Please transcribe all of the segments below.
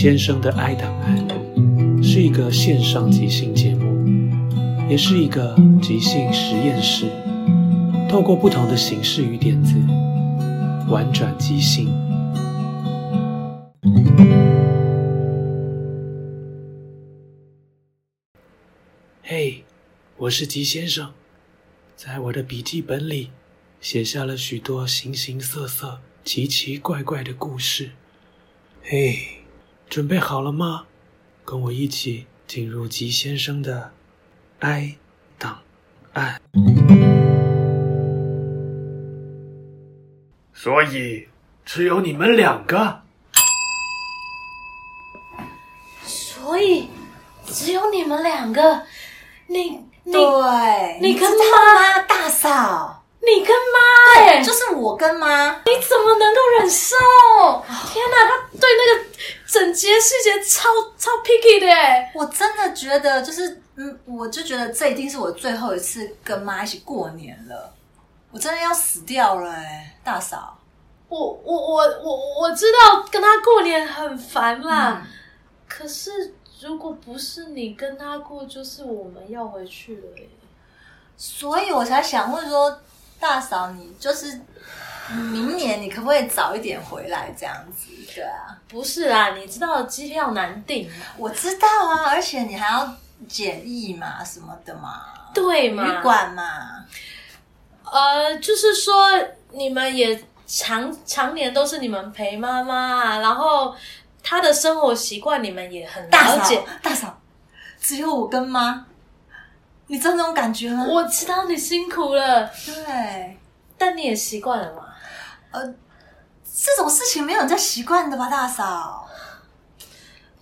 先生的爱档案是一个线上即兴节目，也是一个即兴实验室，透过不同的形式与点子，玩转即兴。嘿我是吉先生，在我的笔记本里写下了许多形形色色、奇奇怪怪的故事。嘿。准备好了吗？跟我一起进入吉先生的哀档案。所以只有你们两个。所以只有你们两个。你你对，你跟妈大嫂，你跟妈哎，就是我跟妈。你怎么能够忍受？天哪，他对那个。整洁细节超超 picky 的耶，我真的觉得就是，嗯，我就觉得这一定是我最后一次跟妈一起过年了，我真的要死掉了哎，大嫂，我我我我我知道跟他过年很烦啦，嗯、可是如果不是你跟他过，就是我们要回去了，所以我才想问说，大嫂你就是。明年你可不可以早一点回来这样子？对啊，不是啊，你知道机票难订？我知道啊，而且你还要检疫嘛，什么的嘛，对嘛，旅馆嘛。呃，就是说你们也常常年都是你们陪妈妈啊，然后她的生活习惯你们也很了解。大嫂，只有我跟妈，你知道那种感觉吗？我知道你辛苦了，对，但你也习惯了嘛。呃，这种事情没有人在习惯的吧，大嫂？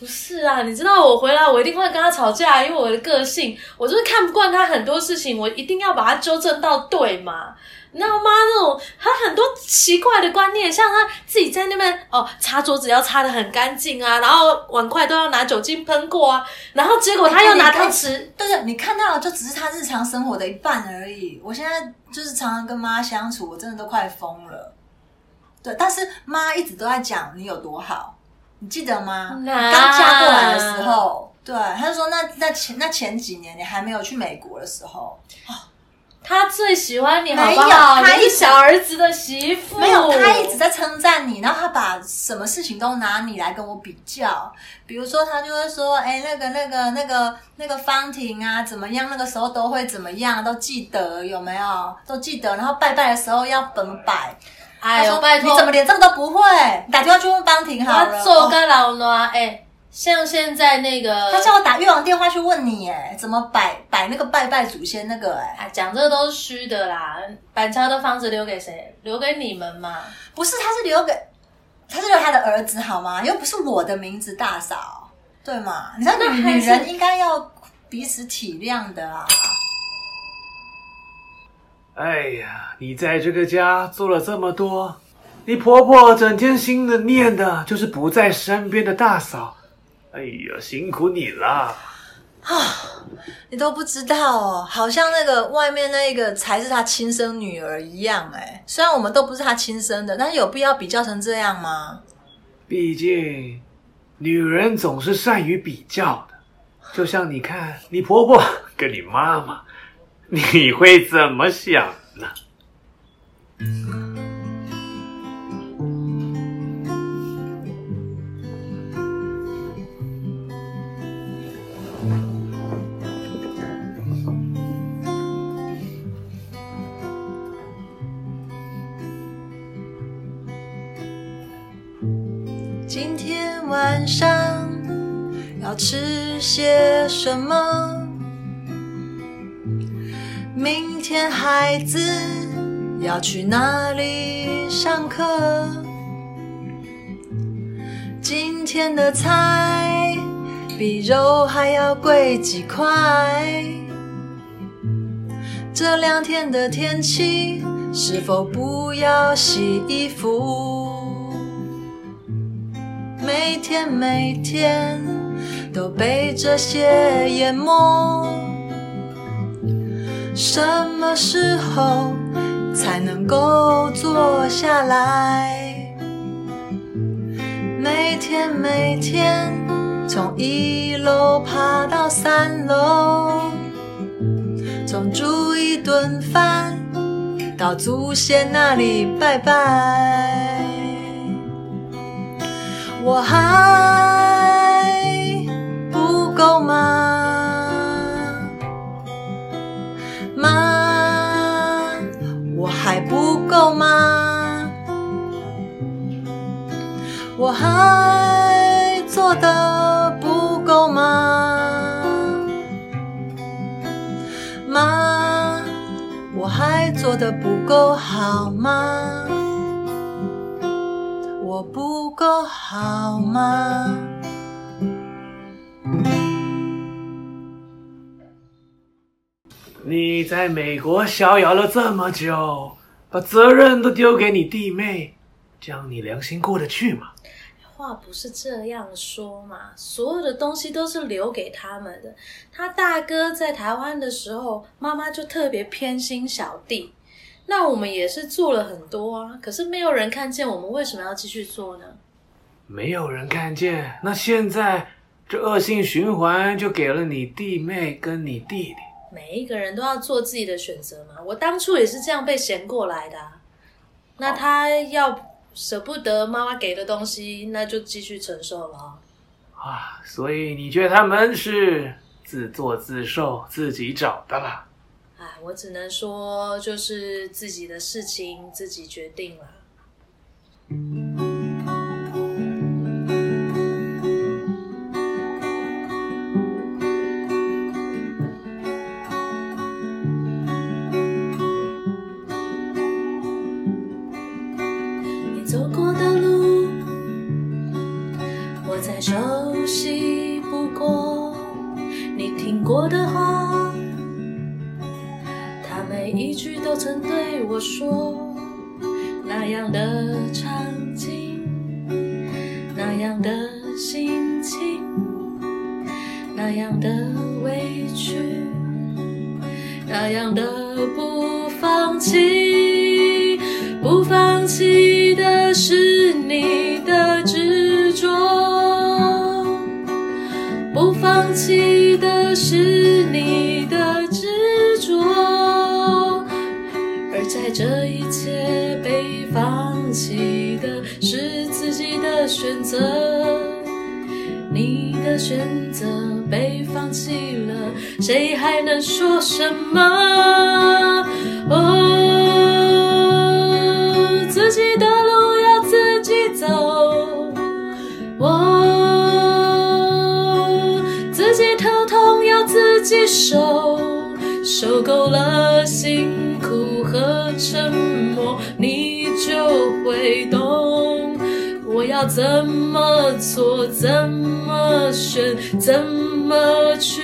不是啊，你知道我回来，我一定会跟他吵架，因为我的个性，我就是看不惯他很多事情，我一定要把他纠正到对嘛。你知道吗？那种他很多奇怪的观念，像他自己在那边哦，擦桌子要擦的很干净啊，然后碗筷都要拿酒精喷过啊，然后结果他又拿汤匙，对对，你看到的就只是他日常生活的一半而已。我现在就是常常跟妈相处，我真的都快疯了。对，但是妈一直都在讲你有多好，你记得吗？啊、刚嫁过来的时候，对，他就说那那前那前几年你还没有去美国的时候，哦、他最喜欢你好不好？他是小儿子的媳妇，没有，他一直在称赞你，然后他把什么事情都拿你来跟我比较，比如说他就会说，哎，那个那个那个那个方婷啊，怎么样？那个时候都会怎么样？都记得有没有？都记得，然后拜拜的时候要本摆。哎呦，拜托！你怎么连这个都不会？打电话去问方婷好了。我做个老卵，哎、欸，像现在那个，他叫我打越王电话去问你，哎，怎么摆摆那个拜拜祖先那个，哎，讲这个都是虚的啦。板桥的房子留给谁？留给你们嘛？不是，他是留给，他是留他的儿子好吗？又不是我的名字大嫂，对吗？你知道女女人应该要彼此体谅的啊。哎呀，你在这个家做了这么多，你婆婆整天心的念的就是不在身边的大嫂。哎呀，辛苦你了！啊，你都不知道哦，好像那个外面那个才是他亲生女儿一样哎。虽然我们都不是他亲生的，但是有必要比较成这样吗？毕竟，女人总是善于比较的。就像你看，你婆婆跟你妈妈。你会怎么想呢？要吃些什么？明天孩子要去哪里上课？今天的菜比肉还要贵几块？这两天的天气是否不要洗衣服？每天每天都被这些淹没。什么时候才能够坐下来？每天每天从一楼爬到三楼，从煮一顿饭到祖先那里拜拜，我还不够吗？我还做的不够吗？妈，我还做的不够好吗？我不够好吗？你在美国逍遥了这么久。把责任都丢给你弟妹，这样你良心过得去吗？话不是这样说嘛，所有的东西都是留给他们的。他大哥在台湾的时候，妈妈就特别偏心小弟。那我们也是做了很多啊，可是没有人看见，我们为什么要继续做呢？没有人看见，那现在这恶性循环就给了你弟妹跟你弟弟。每一个人都要做自己的选择嘛。我当初也是这样被嫌过来的啊。那他要舍不得妈妈给的东西，那就继续承受了。啊，所以你觉得他们是自作自受，自己找的啦？哎，我只能说，就是自己的事情自己决定了。走过的路，我再熟悉不过。你听过的话，他每一句都曾对我说，那样的场景，那样的心情，那样的委屈，那样的不放弃，不放弃放弃的。是你的执着，而在这一切被放弃的是自己的选择。你的选择被放弃了，谁还能说什么？哦，接受，受够了辛苦和沉默，你就会懂我要怎么做，怎么选，怎么去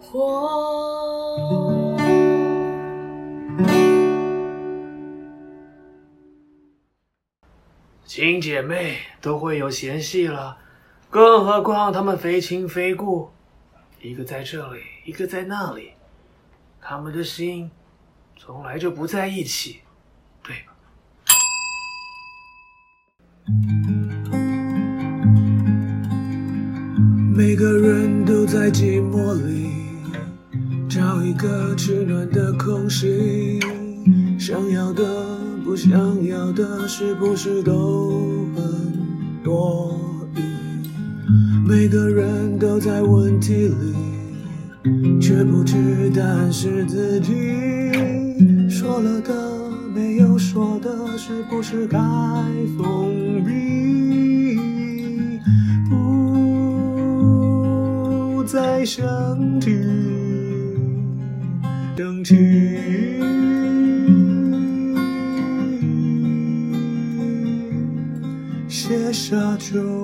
活。亲姐妹都会有嫌隙了，更何况他们非亲非故，一个在这里，一个在那里，他们的心从来就不在一起，对吧？每个人都在寂寞里找一个取暖的空隙，想要的。不想要的是不是都很多？每个人都在问题里，却不知答案是自己说了的，没有说的，是不是该封闭？不再想起，等起。写下就。